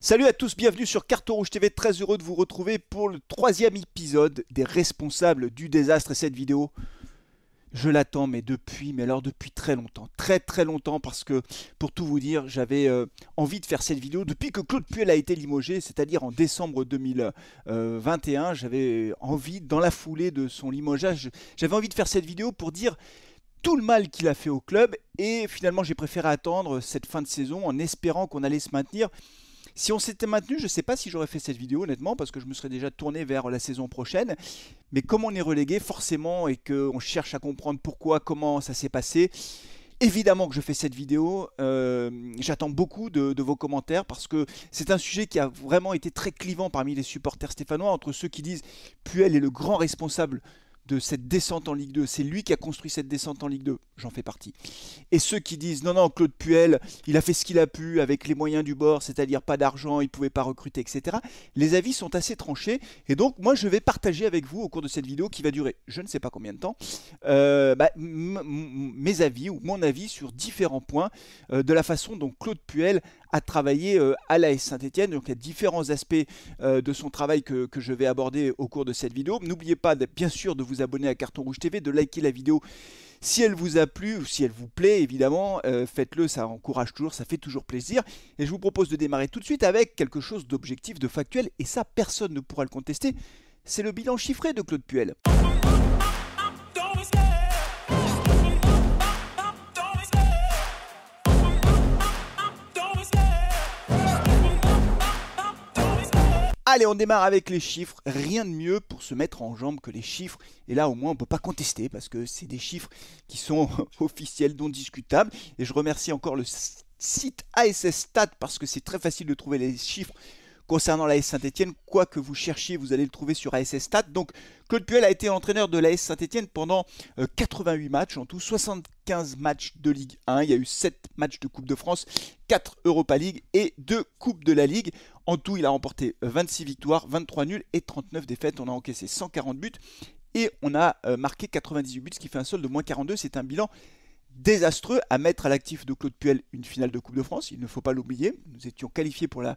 Salut à tous, bienvenue sur Carton Rouge TV, très heureux de vous retrouver pour le troisième épisode des responsables du désastre. Et cette vidéo, je l'attends, mais depuis, mais alors depuis très longtemps, très très longtemps, parce que pour tout vous dire, j'avais euh, envie de faire cette vidéo depuis que Claude Puel a été limogé, c'est-à-dire en décembre 2021. J'avais envie, dans la foulée de son limogeage, j'avais envie de faire cette vidéo pour dire tout le mal qu'il a fait au club, et finalement j'ai préféré attendre cette fin de saison en espérant qu'on allait se maintenir. Si on s'était maintenu, je ne sais pas si j'aurais fait cette vidéo honnêtement, parce que je me serais déjà tourné vers la saison prochaine. Mais comme on est relégué forcément et qu'on cherche à comprendre pourquoi, comment ça s'est passé, Évidemment que je fais cette vidéo, euh, j'attends beaucoup de, de, vos commentaires parce que c'est un sujet qui a vraiment été très clivant parmi les supporters stéphanois, entre ceux qui disent Puel est le grand responsable de cette descente en Ligue 2. C'est lui qui a construit cette descente en Ligue 2. J'en fais partie. Et ceux qui disent non, non, Claude Puel, il a fait ce qu'il a pu avec les moyens du bord, c'est-à-dire pas d'argent, il ne pouvait pas recruter, etc. Les avis sont assez tranchés. Et donc, moi, je vais partager avec vous au cours de cette vidéo qui va durer je ne sais pas combien de temps, euh, bah, mes avis ou mon avis sur différents points euh, de la façon dont Claude Puel a travaillé euh, à l'AS Saint-Etienne. Donc il y a différents aspects euh, de son travail que, que, je vais aborder au cours de cette vidéo. N'oubliez pas bien sûr de vous abonner à Carton Rouge TV, de liker la vidéo si elle vous a plu ou si elle vous plaît, évidemment, euh, faites-le, ça encourage toujours, ça fait toujours plaisir. Et je vous propose de démarrer tout de suite avec quelque chose d'objectif, de factuel, et ça, personne ne pourra le contester. C'est le bilan chiffré de Claude Puel. Allez, on démarre avec les chiffres. Rien de mieux pour se mettre en jambe que les chiffres. Et là, au moins, on ne peut pas contester parce que c'est des chiffres qui sont officiels, non discutables. Et je remercie encore le site ASS Stat parce que c'est très facile de trouver les chiffres concernant l'AS Saint-Etienne. Quoi que vous cherchiez, vous allez le trouver sur ASS Stat. Donc, Claude Puel a été entraîneur de l'AS Saint-Etienne pendant 88 euh, matchs, en tout 75 matchs de Ligue 1. Il y a eu 7 matchs de Coupe de France, 4 Europa League et 2 Coupes de la Ligue. En tout, il a remporté 26 victoires, 23 nuls et 39 défaites. On a encaissé 140 buts et on a euh, marqué 98 buts, ce qui fait un solde de moins 42. C'est un bilan désastreux à mettre à l'actif de Claude Puel une finale de Coupe de France. Il ne faut pas l'oublier. Nous étions qualifiés pour la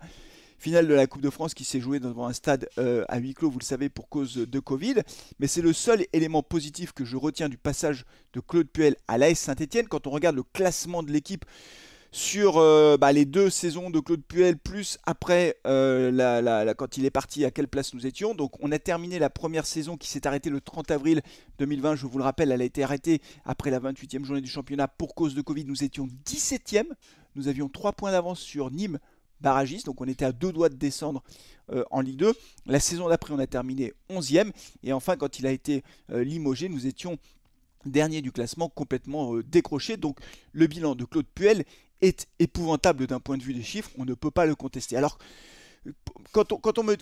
finale de la Coupe de France qui s'est jouée devant un stade euh, à huis clos, vous le savez, pour cause de Covid. Mais c'est le seul élément positif que je retiens du passage de Claude Puel à l'AS Saint-Etienne. Quand on regarde le classement de l'équipe sur euh, bah, les deux saisons de Claude Puel, plus après euh, quand il est parti, à quelle place nous étions. Donc on a terminé la première saison qui s'est arrêtée le 30 avril 2020. Je vous le rappelle, elle a été arrêtée après la 28e journée du championnat pour cause de Covid. Nous étions 17e. Nous avions 3 points d'avance sur Nîmes, barragiste, donc on était à deux doigts de descendre euh, en Ligue 2. La saison d'après, on a terminé 11e, et enfin, quand il a été euh, limogé, nous étions dernier du classement, complètement euh, décroché. Donc le bilan de Claude Puel est épouvantable d'un point de vue des chiffres, on ne peut pas le contester. Alors, quand on, me,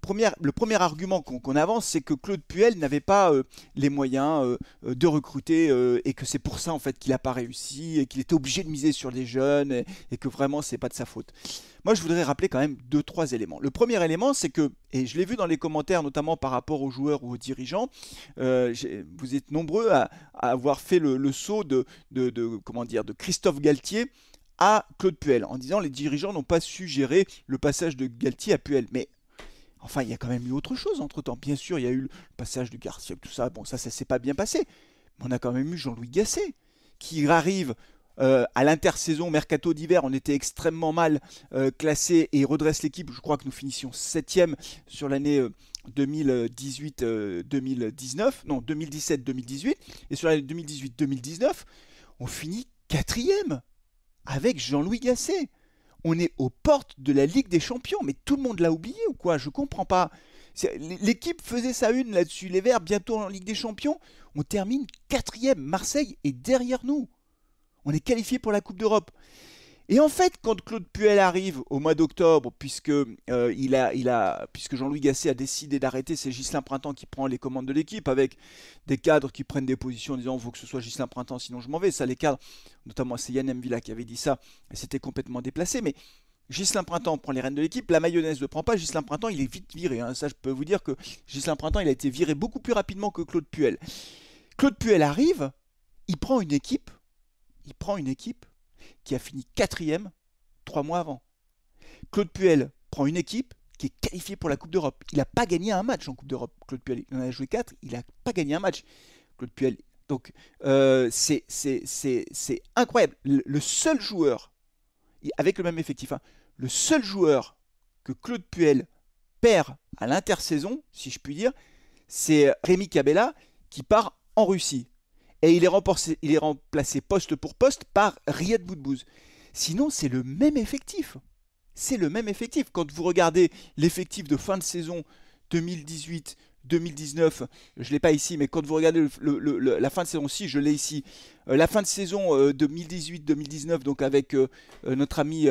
première, le premier argument qu'on avance, c'est que Claude Puel n'avait pas euh, les moyens euh, de recruter euh, et que c'est pour ça en fait qu'il n'a pas réussi et qu'il était obligé de miser sur les jeunes et, que vraiment c'est pas de sa faute. Moi, je voudrais rappeler quand même deux trois éléments. Le premier élément, c'est que et je l'ai vu dans les commentaires, notamment par rapport aux joueurs ou aux dirigeants, vous êtes nombreux à, avoir fait le, saut de, comment dire de Christophe Galtier à Claude Puel en disant les dirigeants n'ont pas su gérer le passage de Galtier à Puel. Mais enfin, il y a quand même eu autre chose entre temps. Bien sûr, il y a eu le passage du Garcia, tout ça. Bon, ça, ça s'est pas bien passé. Mais on a quand même eu Jean-Louis Gasset qui arrive euh, à l'intersaison mercato d'hiver, on était extrêmement mal euh, classé et redresse l'équipe. Je crois que nous finissions 7 sur l'année 2018-2019, euh, non 2017-2018, et sur l'année 2018-2019, on finit quatrième avec Jean-Louis Gasset. On est aux portes de la Ligue des Champions, mais tout le monde l'a oublié ou quoi? Je comprends pas. L'équipe faisait sa une là-dessus. Les Verts, bientôt en Ligue des Champions. On termine quatrième. Marseille est derrière nous. On est qualifié pour la Coupe d'Europe. Et en fait, quand Claude Puel arrive au mois d'octobre, puisque, euh, Jean-Louis Gasset a décidé d'arrêter, c'est Gislain Printemps qui prend les commandes de l'équipe, avec des cadres qui prennent des positions en disant il faut que ce soit Gislain Printemps, sinon je m'en vais. Ça, les cadres, notamment c'est Yann Mvila qui avait dit ça, et c'était complètement déplacé. Mais Gislain Printemps prend les rênes de l'équipe, la mayonnaise ne prend pas, Gislain Printemps il est vite viré. Hein. Ça je peux vous dire que Gislain Printemps il a été viré beaucoup plus rapidement que Claude Puel. Claude Puel arrive, il prend une équipe, il prend une équipe qui a fini quatrième trois mois avant. Claude Puel prend une équipe qui est qualifiée pour la Coupe d'Europe. Il n'a pas gagné un match en Coupe d'Europe, Claude Puel. Il en a joué 4, il n'a pas gagné un match, Claude Puel. Donc, euh, c'est incroyable. Le, seul joueur, avec le même effectif, hein, le seul joueur que Claude Puel perd à l'intersaison, si je puis dire, c'est Rémi Cabella qui part en Russie. Et il est, remplacé, poste pour poste par Riyad Boudbouz. Sinon, c'est le même effectif. C'est le même effectif. Quand vous regardez l'effectif de fin de saison 2018, 2019, je ne l'ai pas ici, mais quand vous regardez la fin de saison, si je l'ai ici, euh, la fin de saison 2018-2019, euh, donc avec euh, notre ami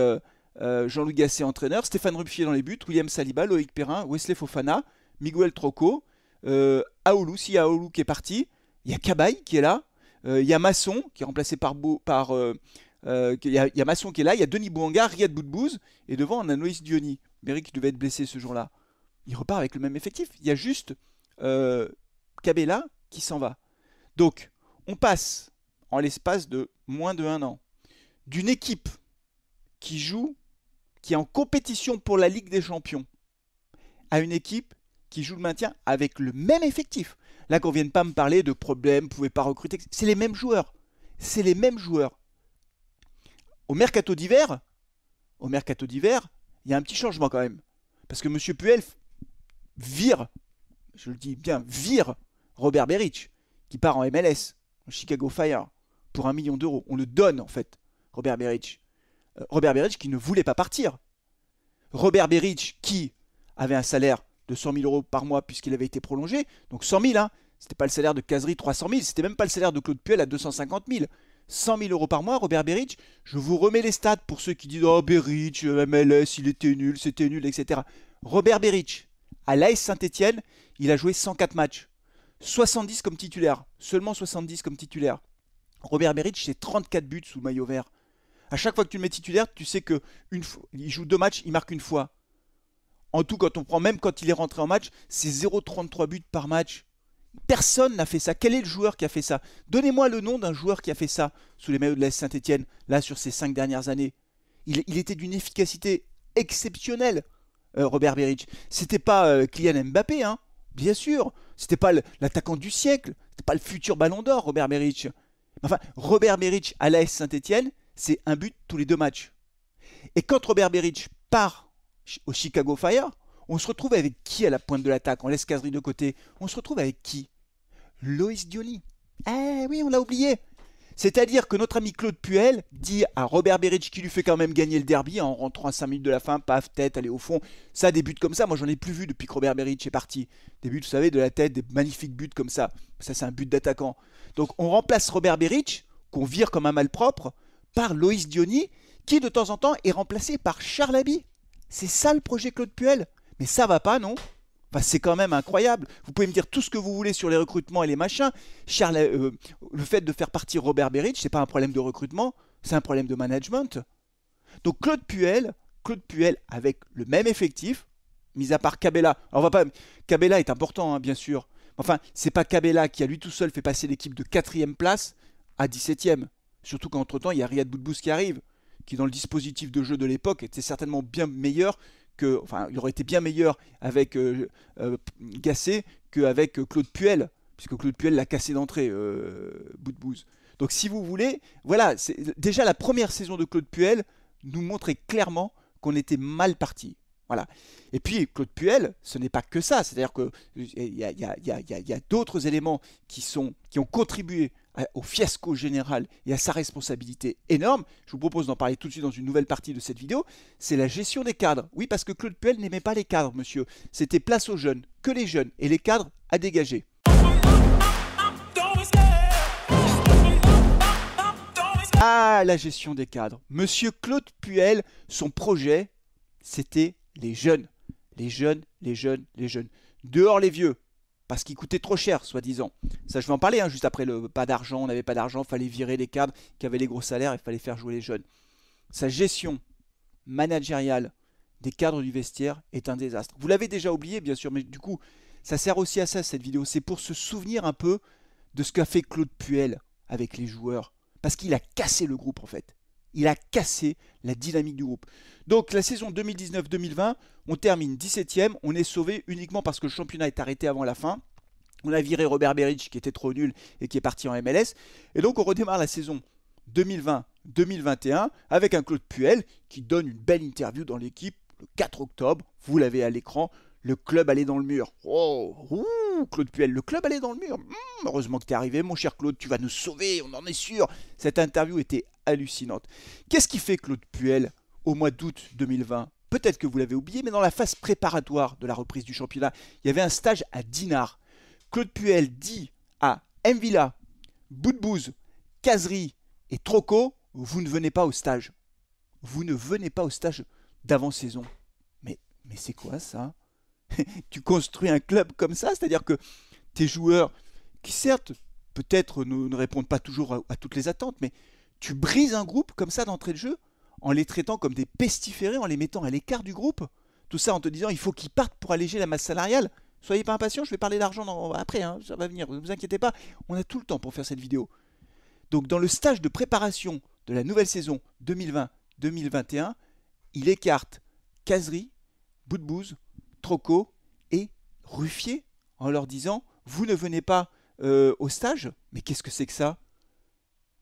Jean-Louis Gasset, entraîneur, Stéphane Rupfier dans les buts, William Saliba, Loïc Perrin, Wesley Fofana, Miguel Troco, Aoulou, si Aoulou qui est parti, il y a Cabaye qui est là, il y a Masson qui est remplacé par, par il y, a Masson qui est là, il y a Denis Bouanga, Riyad Boudbouz, et devant on a Noïs Diony. Méric qui devait être blessé ce jour-là il repart avec le même effectif. Il y a juste euh, Cabella qui s'en va. Donc, on passe en l'espace de moins de un an d'une équipe qui joue, qui est en compétition pour la Ligue des Champions, à une équipe qui joue le maintien avec le même effectif. Là, qu'on vienne pas me parler de problèmes, pouvez pas recruter. C'est les mêmes joueurs. C'est les mêmes joueurs. Au mercato d'hiver, au mercato d'hiver, il y a un petit changement quand même. Parce que M. Puel vire, je le dis bien, vire Robert Berich, qui part en MLS, en Chicago Fire, pour un million d'euros. On le donne en fait, Robert Berich. Euh, Robert Berich qui ne voulait pas partir. Robert Berich qui avait un salaire de 100 000 euros par mois puisqu'il avait été prolongé. Donc 100 000, hein, c'était pas le salaire de Casery 300 000, c'était même pas le salaire de Claude Puel à 250 000. 100 000 euros par mois, Robert Berich. Je vous remets les stats pour ceux qui disent Oh, Berich, euh, MLS, il était nul, c'était nul, etc. Robert Berich, à l'AS Saint-Etienne, il a joué 104 matchs. 70 comme titulaire. Seulement 70 comme titulaire. Robert Beric, c'est 34 buts sous maillot vert. À chaque fois que tu le mets titulaire, tu sais que une il joue deux matchs, il marque une fois. En tout, quand on prend, même quand il est rentré en match, c'est 0,33 buts par match. Personne n'a fait ça. Quel est le joueur qui a fait ça? Donnez-moi le nom d'un joueur qui a fait ça sous les maillots de l'AS Saint-Etienne, là, sur ces cinq dernières années. il était d'une efficacité exceptionnelle. Euh, Robert Beric. C'était pas euh, Kylian Mbappé, hein, bien sûr. C'était pas l'attaquant du siècle. C'était pas le futur Ballon d'Or, Robert Beric. Enfin, Robert Beric à l'AS Saint-Etienne, c'est un but tous les deux matchs. Et quand Robert Beric part au Chicago Fire, on se retrouve avec qui à la pointe de l'attaque On laisse Casery de côté? On se retrouve avec qui? Loïs Diony. Eh oui, on l'a oublié. C'est-à-dire que notre ami Claude Puel dit à Robert Beric qui lui fait quand même gagner le derby en rentrant à 5 minutes de la fin, paf, tête, aller au fond. Ça, des buts comme ça, moi j'en ai plus vu depuis que Robert Beric est parti. Des buts, vous savez, de la tête, des magnifiques buts comme ça. Ça, c'est un but d'attaquant. Donc on remplace Robert Beric, qu'on vire comme un malpropre, par Loïs Diony, qui de temps en temps est remplacé par Charles Abbey. C'est ça le projet Claude Puel? Mais ça va pas, non? C'est quand même incroyable. Vous pouvez me dire tout ce que vous voulez sur les recrutements et les machins. Charles, euh, le fait de faire partir Robert Berich, c'est pas un problème de recrutement, c'est un problème de management. Donc Claude Puel, Claude Puel avec le même effectif, mis à part Cabella. Alors on va pas, Cabella est important, hein, bien sûr. Enfin, c'est pas Cabella qui a lui tout seul fait passer l'équipe de 4 place à 17ème. Surtout qu'entre temps, il y a Riyad Boudbouz qui arrive, qui dans le dispositif de jeu de l'époque était certainement bien meilleur que, il aurait été bien meilleur avec euh, euh, Gasset qu'avec euh, Claude Puel, puisque Claude Puel l'a cassé d'entrée, bout de bouse. Donc, si vous voulez, voilà, déjà la première saison de Claude Puel nous montrait clairement qu'on était mal parti. Voilà. Et puis, Claude Puel, ce n'est pas que ça. C'est-à-dire qu'il y a, y a d'autres éléments qui, sont, qui ont contribué au fiasco général et à sa responsabilité énorme, je vous propose d'en parler tout de suite dans une nouvelle partie de cette vidéo, c'est la gestion des cadres. Oui, parce que Claude Puel n'aimait pas les cadres, monsieur. C'était place aux jeunes, que les jeunes, et les cadres à dégager. Ah, la gestion des cadres. Monsieur Claude Puel, son projet, c'était les jeunes. Les jeunes, les jeunes, les jeunes. Dehors les vieux parce qu'il coûtait trop cher, soi-disant. Ça, je vais en parler hein, juste après le pas d'argent, on n'avait pas d'argent, fallait virer les cadres qui avaient les gros salaires, il fallait faire jouer les jeunes. Sa gestion managériale des cadres du vestiaire est un désastre. Vous l'avez déjà oublié, bien sûr, mais du coup, ça sert aussi à ça, cette vidéo. C'est pour se souvenir un peu de ce qu'a fait Claude Puel avec les joueurs. Parce qu'il a cassé le groupe, en fait. Il a cassé la dynamique du groupe. Donc la saison 2019-2020, on termine 17ème, on est sauvé uniquement parce que le championnat est arrêté avant la fin. On a viré Robert Beric qui était trop nul et qui est parti en MLS. Et donc on redémarre la saison 2020-2021 avec un Claude Puel qui donne une belle interview dans l'équipe le 4 octobre. Vous l'avez à l'écran. Le club allait dans le mur. Oh, Claude Puel, le club allait dans le mur. Hmm, heureusement que tu es arrivé, mon cher Claude, tu vas nous sauver, on en est sûr. Cette interview était hallucinante. Qu'est-ce qui fait Claude Puel au mois d'août 2020 Peut-être que vous l'avez oublié, mais dans la phase préparatoire de la reprise du championnat, il y avait un stage à Dinard. Claude Puel dit à Mvilla, Boudbouze, Casery et Troco, vous ne venez pas au stage. Vous ne venez pas au stage d'avant-saison. Mais, mais c'est quoi ça? tu construis un club comme ça, c'est-à-dire que tes joueurs, qui certes, peut-être ne, répondent pas toujours à, toutes les attentes, mais tu brises un groupe comme ça d'entrée de jeu, en les traitant comme des pestiférés, en les mettant à l'écart du groupe. Tout ça en te disant il faut qu'ils partent pour alléger la masse salariale. Soyez pas impatients, je vais parler d'argent après, hein, ça va venir, ne vous inquiétez pas, on a tout le temps pour faire cette vidéo. Donc dans le stage de préparation de la nouvelle saison 2020-2021, il écarte Casery, Boudbouze, Troco et Ruffier en leur disant Vous ne venez pas euh, au stage? Mais qu'est-ce que c'est que ça?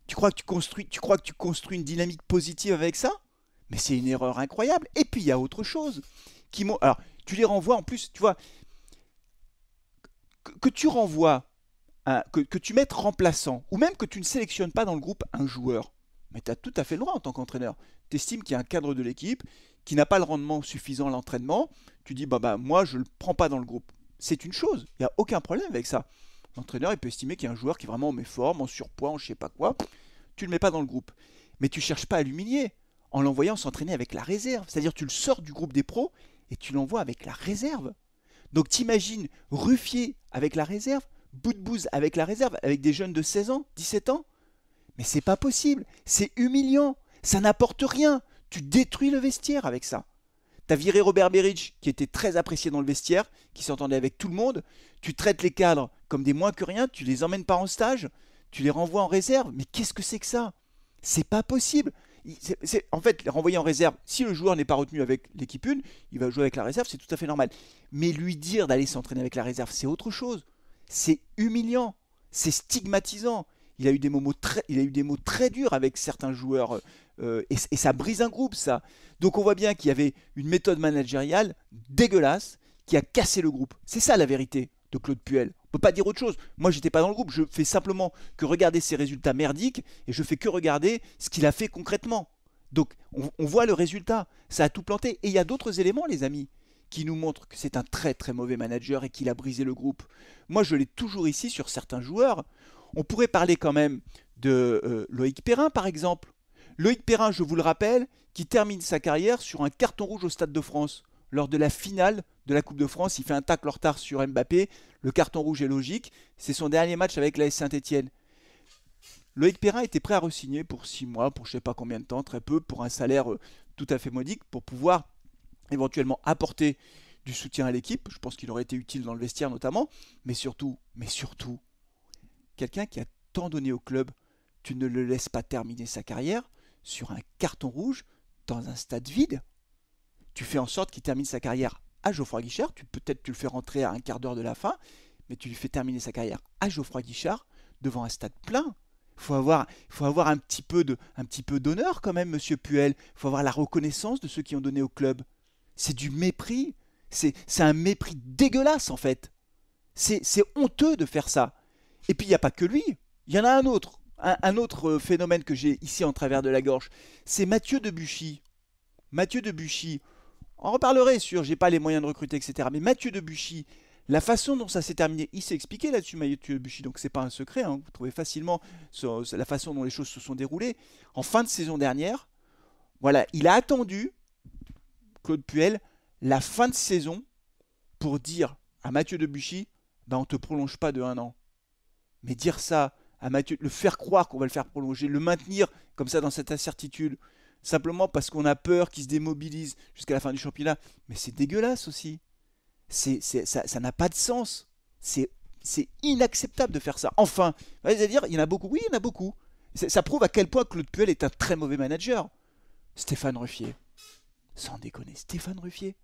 Tu crois que tu, construis, tu crois que tu construis une dynamique positive avec ça? Mais c'est une erreur incroyable. Et puis il y a autre chose. Qui Alors, tu les renvoies en plus, tu vois, que, tu renvoies, que, que, tu mettes remplaçant, ou même que tu ne sélectionnes pas dans le groupe un joueur, mais tu as tout à fait le droit en tant qu'entraîneur. Tu estimes qu'il y a un cadre de l'équipe, qui n'a pas le rendement suffisant à l'entraînement, tu dis bah, bah moi je ne le prends pas dans le groupe. C'est une chose, il n'y a aucun problème avec ça. L'entraîneur il peut estimer qu'il y a un joueur qui est vraiment en méforme, en surpoids, en je sais pas quoi, tu le mets pas dans le groupe. Mais tu cherches pas à l'humilier en l'envoyant s'entraîner avec la réserve. C'est-à-dire tu le sors du groupe des pros et tu l'envoies avec la réserve. Donc t'imagines Ruffier avec la réserve, Boudbouze avec la réserve, avec des jeunes de 16 ans, 17 ans Mais c'est pas possible, c'est humiliant, ça n'apporte rien. Tu détruis le vestiaire avec ça. Tu as viré Robert Berridge, qui était très apprécié dans le vestiaire, qui s'entendait avec tout le monde. Tu traites les cadres comme des moins que rien, tu les emmènes pas en stage, tu les renvoies en réserve. Mais qu'est-ce que c'est que ça? C'est pas possible. en fait, les renvoyer en réserve, si le joueur n'est pas retenu avec l'équipe 1, il va jouer avec la réserve, c'est tout à fait normal. Mais lui dire d'aller s'entraîner avec la réserve, c'est autre chose. C'est humiliant, c'est stigmatisant. Il a eu des mots très, durs avec certains joueurs euh, et, ça brise un groupe, ça. Donc on voit bien qu'il y avait une méthode managériale dégueulasse qui a cassé le groupe. C'est ça la vérité de Claude Puel. On peut pas dire autre chose. Moi, j'étais pas dans le groupe. Je fais simplement que regarder ses résultats merdiques et je fais que regarder ce qu'il a fait concrètement. Donc, on, on, voit le résultat. Ça a tout planté. Et il y a d'autres éléments, les amis, qui nous montrent que c'est un très très mauvais manager et qu'il a brisé le groupe. Moi, je l'ai toujours ici sur certains joueurs. On pourrait parler quand même de euh, Loïc Perrin, par exemple. Loïc Perrin, je vous le rappelle, qui termine sa carrière sur un carton rouge au Stade de France. Lors de la finale de la Coupe de France, il fait un tacle en retard sur Mbappé. Le carton rouge est logique. C'est son dernier match avec la Saint-Etienne. Loïc Perrin était prêt à re-signer pour 6 mois, pour je ne sais pas combien de temps, très peu, pour un salaire euh, tout à fait modique, pour pouvoir éventuellement apporter du soutien à l'équipe. Je pense qu'il aurait été utile dans le vestiaire notamment. Mais surtout, mais surtout, quelqu'un qui a tant donné au club, tu ne le laisses pas terminer sa carrière sur un carton rouge dans un stade vide. Tu fais en sorte qu'il termine sa carrière à Geoffroy Guichard. Peut-être tu le fais rentrer à un quart d'heure de la fin, mais tu lui fais terminer sa carrière à Geoffroy Guichard devant un stade plein. Il faut avoir, faut avoir un petit peu d'honneur quand même, Monsieur Puel. Il faut avoir la reconnaissance de ceux qui ont donné au club. C'est du mépris. C'est, un mépris dégueulasse en fait. C'est honteux de faire ça. Et puis il n'y a pas que lui. Il y en a un autre un, autre euh, phénomène que j'ai ici en travers de la gorge, c'est Mathieu Debuchy. Mathieu Debuchy, on reparlerait sur j'ai pas les moyens de recruter, etc. Mais Mathieu Debuchy, la façon dont ça s'est terminé, il s'est expliqué là-dessus, Mathieu Debuchy, donc c'est pas un secret, hein. vous trouvez facilement la façon dont les choses se sont déroulées. En fin de saison dernière, voilà, il a attendu, Claude Puel, la fin de saison pour dire à Mathieu Debuchy, ben on te prolonge pas de un an. Mais dire ça à Mathieu, le faire croire qu'on va le faire prolonger, le maintenir comme ça dans cette incertitude, simplement parce qu'on a peur qu'il se démobilise jusqu'à la fin du championnat. Mais c'est dégueulasse aussi. C'est, ça n'a pas de sens. C'est, inacceptable de faire ça. Enfin, vous allez dire, il y en a beaucoup. Oui, il y en a beaucoup. Ça prouve à quel point Claude Puel est un très mauvais manager. Stéphane Ruffier. Sans déconner, Stéphane Ruffier.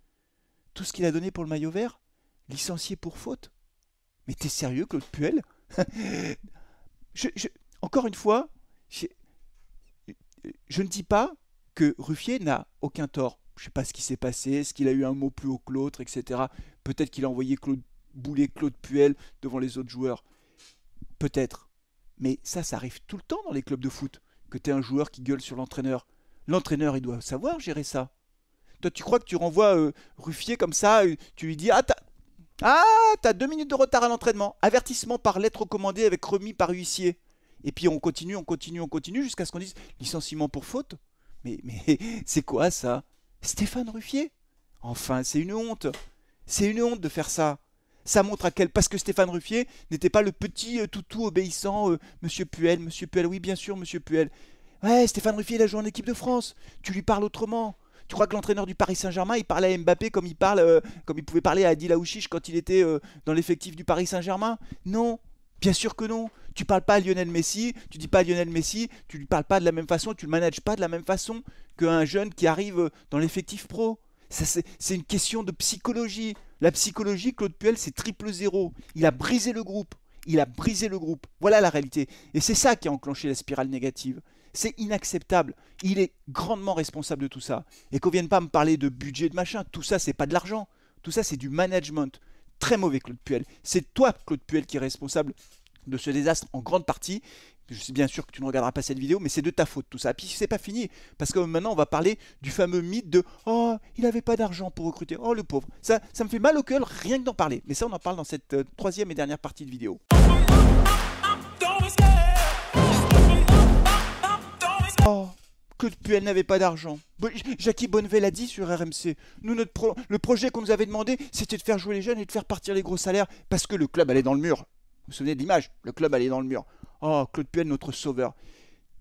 Tout ce qu'il a donné pour le maillot vert, licencié pour faute. Mais t'es sérieux, Claude Puel? Encore une fois, je, ne dis pas que Ruffier n'a aucun tort. Je ne sais pas ce qui s'est passé, est-ce qu'il a eu un mot plus haut que l'autre, etc. Peut-être qu'il a envoyé Claude Boulet, Claude Puel devant les autres joueurs. Peut-être. Mais ça, ça arrive tout le temps dans les clubs de foot, que tu es un joueur qui gueule sur l'entraîneur. L'entraîneur, il doit savoir gérer ça. Toi, tu crois que tu renvoies euh, Ruffier comme ça, euh, tu lui dis Ah, t'as ah, deux minutes de retard à l'entraînement. Avertissement par lettre recommandée avec remis par huissier. Et puis on continue, on continue, on continue jusqu'à ce qu'on dise licenciement pour faute. Mais, mais c'est quoi ça? Stéphane Ruffier? Enfin, c'est une honte. C'est une honte de faire ça. Ça montre à quel. Parce que Stéphane Ruffier n'était pas le petit euh, toutou obéissant, euh, Monsieur Puel, Monsieur Puel, oui, bien sûr, Monsieur Puel. Ouais, Stéphane Ruffier, il a joué en équipe de France. Tu lui parles autrement. Tu crois que l'entraîneur du Paris Saint-Germain, il parlait à Mbappé comme il, parle, euh, comme il pouvait parler à Adil Aouchiche quand il était dans l'effectif du Paris Saint-Germain? Non, bien sûr que non. Tu parles pas à Lionel Messi, tu dis pas à Lionel Messi, tu lui parles pas de la même façon, tu le manages pas de la même façon qu'un jeune qui arrive dans l'effectif pro. C'est une question de psychologie. La psychologie, Claude Puel, c'est triple zéro. Il a brisé le groupe. Il a brisé le groupe. Voilà la réalité. Et c'est ça qui a enclenché la spirale négative. C'est inacceptable. Il est grandement responsable de tout ça. Et qu'on vienne pas me parler de budget, de machin. Tout ça, c'est pas de l'argent. Tout ça, c'est du management. Très mauvais, Claude Puel. C'est toi, Claude Puel, qui est responsable de ce désastre en grande partie. Je sais bien sûr que tu ne regarderas pas cette vidéo, mais c'est de ta faute tout ça. Puis c'est pas fini, parce que maintenant on va parler du fameux mythe de Oh, il n'avait pas d'argent pour recruter. Oh, le pauvre. Ça, ça me fait mal au cœur rien que d'en parler. Mais ça, on en parle dans cette euh, troisième et dernière partie de vidéo. Oh, Claude Puel n'avait pas d'argent. Jackie Bonnevel a dit sur RMC. Nous, le projet qu'on nous avait demandé, c'était de faire jouer les jeunes et de faire partir les gros salaires parce que le club allait dans le mur. Vous vous souvenez de l'image? Le club allait dans le mur. Oh, Claude Puel, notre sauveur.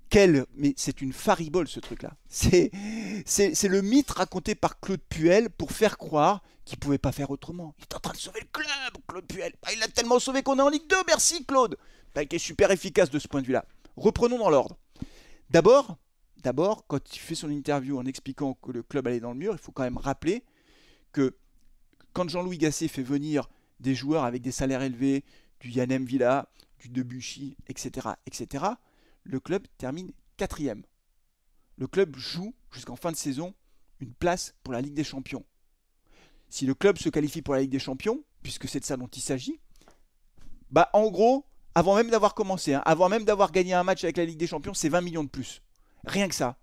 Quel, mais c'est une faribole ce truc-là. C'est, le mythe raconté par Claude Puel pour faire croire qu'il pouvait pas faire autrement. Il est en train de sauver le club, Claude Puel. Ah, il a tellement sauvé qu'on est en Ligue 2, merci Claude. Bah, il est super efficace de ce point de vue-là. Reprenons dans l'ordre. D'abord, quand il fait son interview en expliquant que le club allait dans le mur, il faut quand même rappeler que quand Jean-Louis Gasset fait venir des joueurs avec des salaires élevés, du Yannem Villa, du Debuchy, etc., etc., le club termine quatrième. Le club joue jusqu'en fin de saison une place pour la Ligue des Champions. Si le club se qualifie pour la Ligue des Champions, puisque c'est de ça dont il s'agit, bah en gros, avant même d'avoir commencé, hein, avant même d'avoir gagné un match avec la Ligue des Champions, c'est 20 millions de plus. Rien que ça.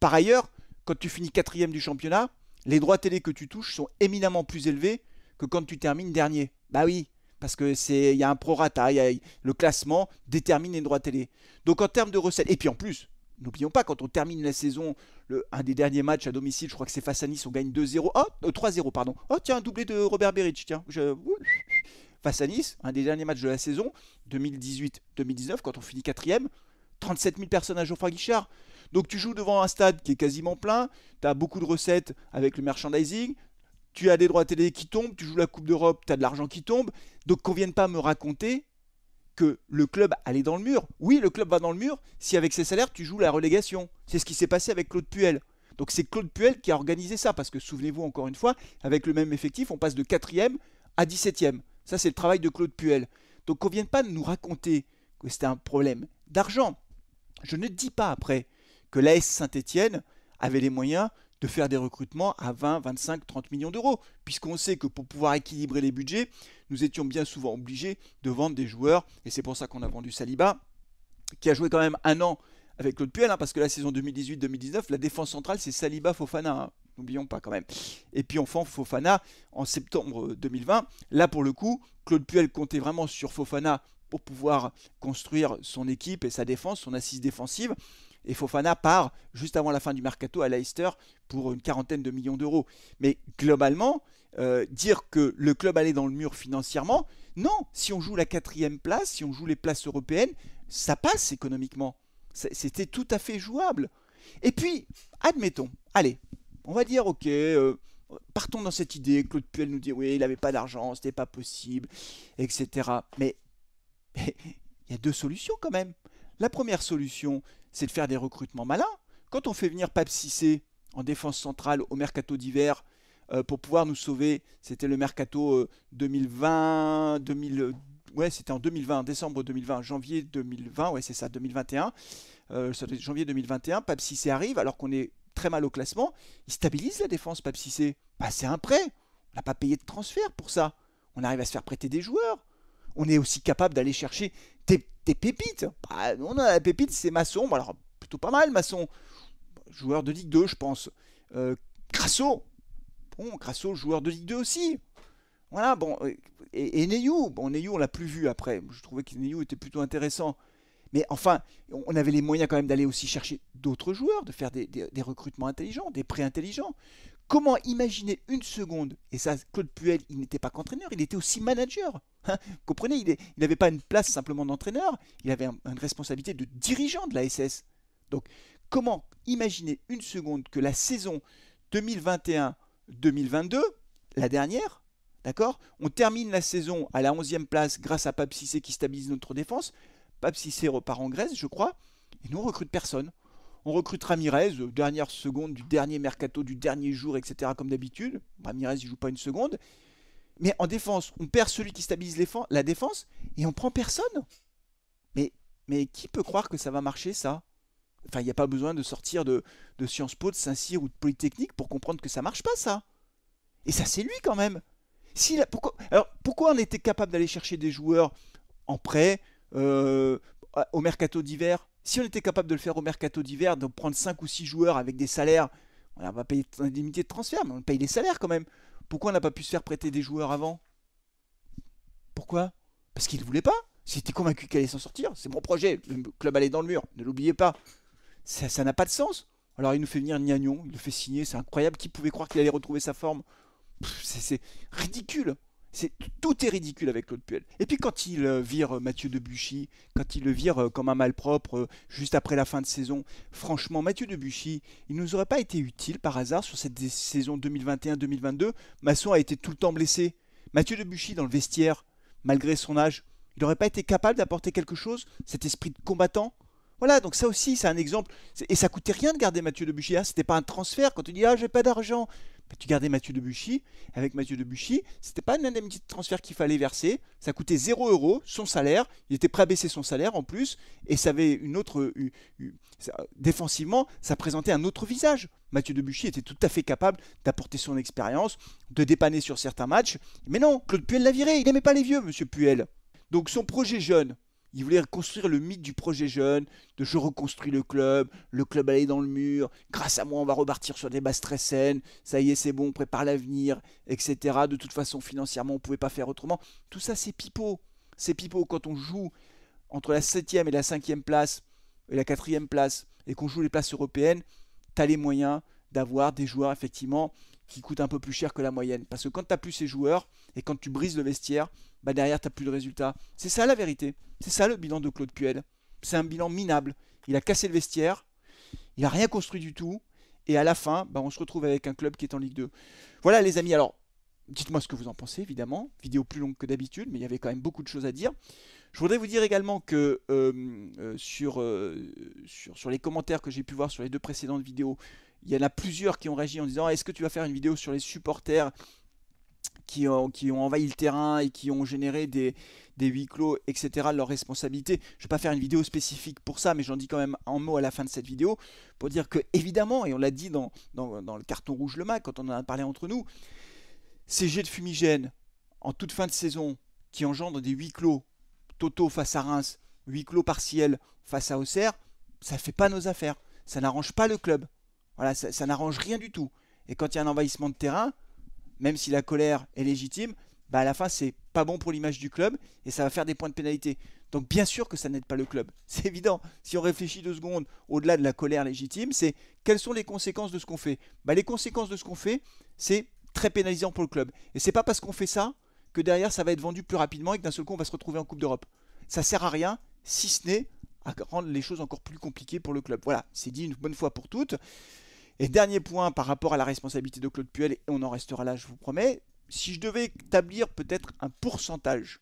Par ailleurs, quand tu finis quatrième du championnat, les droits télé que tu touches sont éminemment plus élevés que quand tu termines dernier. Bah oui, parce que c'est il y a un prorata, le classement détermine les droits télé. Donc en termes de recettes, et puis en plus, n'oublions pas, quand on termine la saison, un des derniers matchs à domicile, je crois que c'est face à Nice, on gagne 2-0, oh, 3-0, pardon. Oh tiens, un doublé de Robert Beric, tiens. Je, face à Nice, un des derniers matchs de la saison, 2018-2019, quand on finit quatrième, 37 000 personnes à Geoffroy Guichard. Donc tu joues devant un stade qui est quasiment plein, tu as beaucoup de recettes avec le merchandising, tu as des droits télé qui tombent, tu joues la Coupe d'Europe, tu as de l'argent qui tombe. Donc qu'on vienne pas me raconter que le club allait dans le mur. Oui, le club va dans le mur si avec ses salaires tu joues la relégation. C'est ce qui s'est passé avec Claude Puel. Donc c'est Claude Puel qui a organisé ça, parce que souvenez-vous encore une fois, avec le même effectif, on passe de 4e à 17e. Ça c'est le travail de Claude Puel. Donc qu'on vienne pas nous raconter que c'était un problème d'argent. Je ne dis pas après que l'AS Saint-Etienne avait les moyens de faire des recrutements à 20, 25, 30 millions d'euros, puisqu'on sait que pour pouvoir équilibrer les budgets, nous étions bien souvent obligés de vendre des joueurs, et c'est pour ça qu'on a vendu Saliba, qui a joué quand même un an avec Claude Puel, hein, parce que la saison 2018-2019, la défense centrale, c'est Saliba Fofana. Hein, n'oublions pas quand même. Et puis enfin Fofana en septembre 2020. Là pour le coup, Claude Puel comptait vraiment sur Fofana pour pouvoir construire son équipe et sa défense, son assise défensive. Et Fofana part juste avant la fin du mercato à Leicester pour une quarantaine de millions d'euros. Mais globalement, euh, dire que le club allait dans le mur financièrement, non, si on joue la quatrième place, si on joue les places européennes, ça passe économiquement. C'était tout à fait jouable. Et puis, admettons, allez, on va dire, ok, euh, partons dans cette idée, Claude Puel nous dit, oui, il n'avait pas d'argent, c'était pas possible, etc. Mais il y a deux solutions quand même. La première solution, c'est de faire des recrutements malins. Quand on fait venir Pape Cissé en défense centrale au mercato d'hiver euh, pour pouvoir nous sauver, c'était le mercato 2020, 2000, ouais, c'était en 2020, décembre 2020, janvier 2020, ouais, c'est ça, 2021, euh, janvier 2021, Pape Cissé arrive alors qu'on est très mal au classement, il stabilise la défense, Pape Cissé. Bah, c'est un prêt, on n'a pas payé de transfert pour ça. On arrive à se faire prêter des joueurs. On est aussi capable d'aller chercher des, pépites. Bah, on a la pépite, c'est Masson, alors plutôt pas mal, Masson. Joueur de Ligue 2, je pense. Euh, Crasso, bon, Crasso, joueur de Ligue 2 aussi. Voilà, bon, et, et Neyou, bon, Neyou, on l'a plus vu après. Je trouvais que était plutôt intéressant. Mais enfin, on avait les moyens quand même d'aller aussi chercher d'autres joueurs, de faire des, recrutements intelligents, des prêts intelligents. Comment imaginer une seconde Et ça, Claude Puel, il n'était pas qu'entraîneur, il était aussi manager. Hein comprenez, il n'avait pas une place simplement d'entraîneur, il avait une responsabilité de dirigeant de la SS. Donc, comment imaginer une seconde que la saison 2021-2022, la dernière, d'accord On termine la saison à la 11e place grâce à Pape Cissé qui stabilise notre défense. Pape Cissé repart en Grèce, je crois, et nous on recrute personne. On recrute Ramirez, euh, dernière seconde du dernier mercato, du dernier jour, etc. comme d'habitude. Ramirez, il joue pas une seconde. Mais en défense, on perd celui qui stabilise la défense et on prend personne. Mais, qui peut croire que ça va marcher, ça? Enfin, il n'y a pas besoin de sortir de, Sciences Po, de Saint-Cyr ou de Polytechnique pour comprendre que ça marche pas, ça. Et ça, c'est lui quand même. Pourquoi, alors, pourquoi on était capable d'aller chercher des joueurs en prêt? Euh, au mercato d'hiver, si on était capable de le faire au mercato d'hiver, de prendre 5 ou 6 joueurs avec des salaires, on va payer des indemnités de transfert, mais on paye les salaires quand même. Pourquoi on n'a pas pu se faire prêter des joueurs avant? Pourquoi? Parce qu'il ne voulait pas. S'il était convaincu qu'elle allait s'en sortir, c'est mon projet. Le club allait dans le mur, ne l'oubliez pas. Ça n'a pas de sens. Alors il nous fait venir Niagnon, il le fait signer, c'est incroyable. Qui pouvait croire qu'il allait retrouver sa forme? C'est ridicule. Tout est ridicule avec Claude Puel. Et puis quand il euh, vire euh, Mathieu Debuchy, quand il le vire euh, comme un malpropre juste après la fin de saison, franchement, Mathieu Debuchy, il nous aurait pas été utile par hasard sur cette saison 2021-2022. Masson a été tout le temps blessé. Mathieu Debuchy dans le vestiaire, malgré son âge, il n'aurait pas été capable d'apporter quelque chose, cet esprit de combattant? Voilà, donc ça aussi, c'est un exemple. Et ça coûtait rien de garder Mathieu Debuchy. Hein. C'était pas un transfert. Quand tu dis ah j'ai pas d'argent, tu gardais Mathieu Debuchy. Avec Mathieu Debuchy, c'était pas une indemnité de transfert qu'il fallait verser. Ça coûtait 0 euros, son salaire. Il était prêt à baisser son salaire en plus. Et ça avait une autre. défensivement, ça présentait un autre visage. Mathieu Debuchy était tout à fait capable d'apporter son expérience, de dépanner sur certains matchs. Mais non, Claude Puel l'a viré. Il n'aimait pas les vieux, monsieur Puel. Donc son projet jeune, il voulait reconstruire le mythe du projet jeune, de je reconstruis le club, le club allait dans le mur, grâce à moi on va repartir sur des bases très saines, ça y est c'est bon, on prépare l'avenir, etc. De toute façon financièrement on ne pouvait pas faire autrement. Tout ça c'est pipeau. C'est pipeau quand on joue entre la 7e et la 5e place et la 4e place et qu'on joue les places européennes, tu les moyens d'avoir des joueurs effectivement qui coûtent un peu plus cher que la moyenne. Parce que quand tu plus ces joueurs et quand tu brises le vestiaire, bah derrière, tu plus de résultats. C'est ça la vérité. C'est ça le bilan de Claude Puel. C'est un bilan minable. Il a cassé le vestiaire, il n'a rien construit du tout, et à la fin, bah, on se retrouve avec un club qui est en Ligue 2. Voilà les amis, alors dites-moi ce que vous en pensez évidemment. Vidéo plus longue que d'habitude, mais il y avait quand même beaucoup de choses à dire. Je voudrais vous dire également que euh, euh, sur, euh, sur, sur, les commentaires que j'ai pu voir sur les deux précédentes vidéos, il y en a plusieurs qui ont réagi en disant Est-ce que tu vas faire une vidéo sur les supporters qui ont, envahi le terrain et qui ont généré des, huis clos, etc., leur responsabilité? Je ne vais pas faire une vidéo spécifique pour ça, mais j'en dis quand même un mot à la fin de cette vidéo pour dire que, évidemment, et on l'a dit dans, dans, le carton rouge Le Mac quand on en a parlé entre nous, ces jets de fumigène en toute fin de saison qui engendrent des huis clos totaux face à Reims, huis clos partiels face à Auxerre, ça ne fait pas nos affaires. Ça n'arrange pas le club. Voilà, ça, n'arrange rien du tout. Et quand il y a un envahissement de terrain, même si la colère est légitime, bah à la fin c'est pas bon pour l'image du club et ça va faire des points de pénalité. Donc bien sûr que ça n'aide pas le club. C'est évident. Si on réfléchit deux secondes au-delà de la colère légitime, c'est quelles sont les conséquences de ce qu'on fait? Bah, Les conséquences de ce qu'on fait, c'est très pénalisant pour le club. Et c'est pas parce qu'on fait ça que derrière ça va être vendu plus rapidement et que d'un seul coup on va se retrouver en Coupe d'Europe. Ça sert à rien, si ce n'est à rendre les choses encore plus compliquées pour le club. Voilà, c'est dit une bonne fois pour toutes. Et dernier point par rapport à la responsabilité de Claude Puel, et on en restera là, je vous promets, si je devais établir peut-être un pourcentage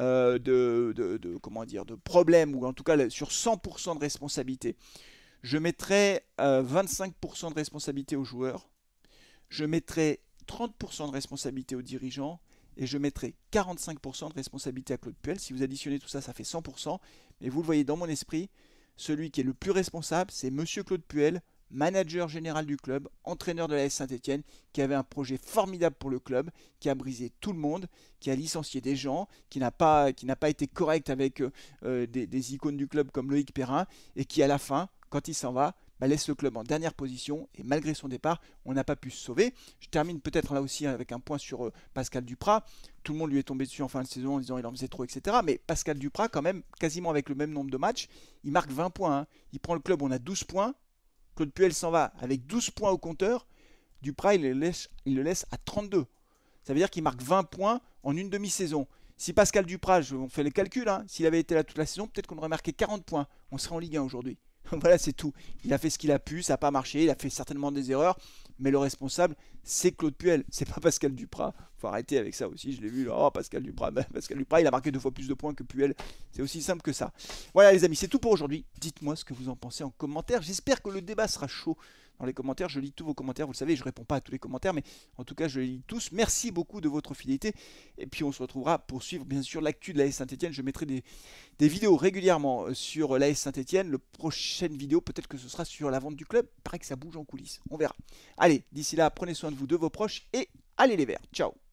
euh, de, comment dire, de problèmes, ou en tout cas sur 100% de responsabilité, je mettrais 25% de responsabilité aux joueurs, je mettrais 30% de responsabilité aux dirigeants, et je mettrai 45% de responsabilité à Claude Puel. Si vous additionnez tout ça, ça fait 100%. Mais vous le voyez dans mon esprit, celui qui est le plus responsable, c'est Monsieur Claude Puel, manager général du club, entraîneur de la S Saint-Etienne, qui avait un projet formidable pour le club, qui a brisé tout le monde, qui a licencié des gens, qui n'a pas, été correct avec euh, euh, des, des, icônes du club comme Loïc Perrin, et qui à la fin, quand il s'en va, bah, laisse le club en dernière position et malgré son départ, on n'a pas pu se sauver. Je termine peut-être là aussi avec un point sur euh, Pascal Duprat. Tout le monde lui est tombé dessus en fin de saison en disant il en faisait trop, etc. Mais Pascal Duprat, quand même, quasiment avec le même nombre de matchs, il marque 20 points. Hein. Il prend le club, on a 12 points. Claude Puel s'en va avec 12 points au compteur. Duprat, il le laisse, à 32. Ça veut dire qu'il marque 20 points en une demi-saison. Si Pascal Duprat, on fait les calculs, hein, s'il avait été là toute la saison, peut-être qu'on aurait marqué 40 points. On serait en Ligue 1 aujourd'hui. voilà, c'est tout. Il a fait ce qu'il a pu, ça n'a pas marché, il a fait certainement des erreurs, mais le responsable, c'est Claude Puel, c'est pas Pascal Duprat. Faut arrêter avec ça aussi, je l'ai vu, oh Pascal Duprat, Pascal Duprat, il a marqué deux fois plus de points que Puel, c'est aussi simple que ça. Voilà les amis, c'est tout pour aujourd'hui. Dites-moi ce que vous en pensez en commentaire. J'espère que le débat sera chaud dans les commentaires. Je lis tous vos commentaires, vous le savez, je réponds pas à tous les commentaires, mais en tout cas, je les lis tous. Merci beaucoup de votre fidélité. Et puis, on se retrouvera pour suivre, bien sûr, l'actu de l'AS Saint-Etienne. Je mettrai des, vidéos régulièrement euh, sur l'AS Saint-Etienne. Le prochaine vidéo, peut-être que ce sera sur la vente du club. Il paraît que ça bouge en coulisses. On verra. Allez, d'ici là, prenez soin de vous, de vos proches et allez les verts. Ciao